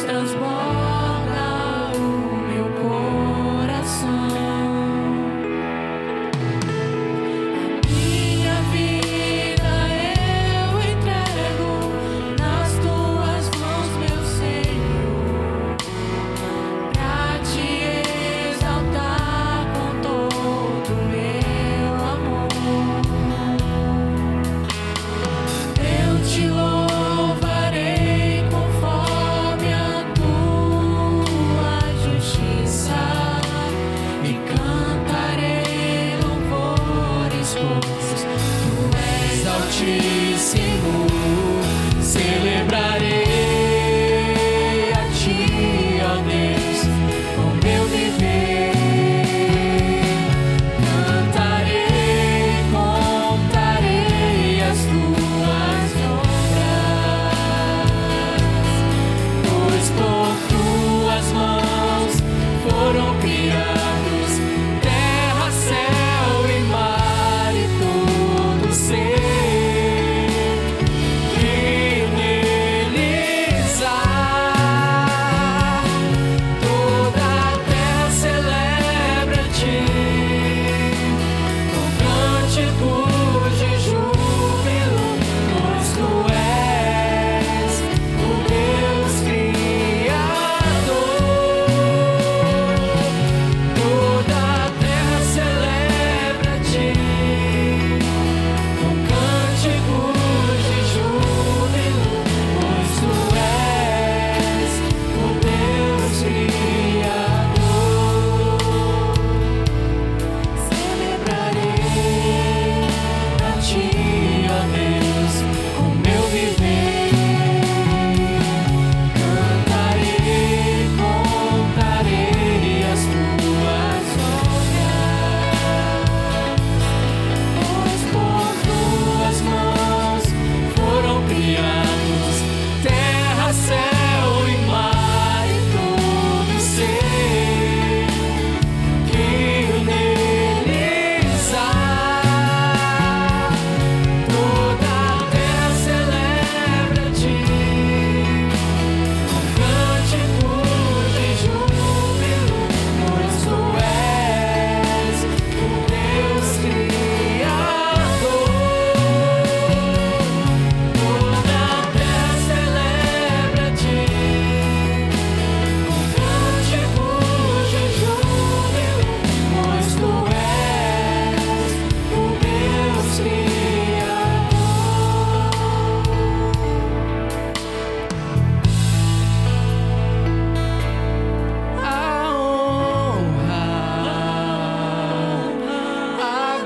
just as.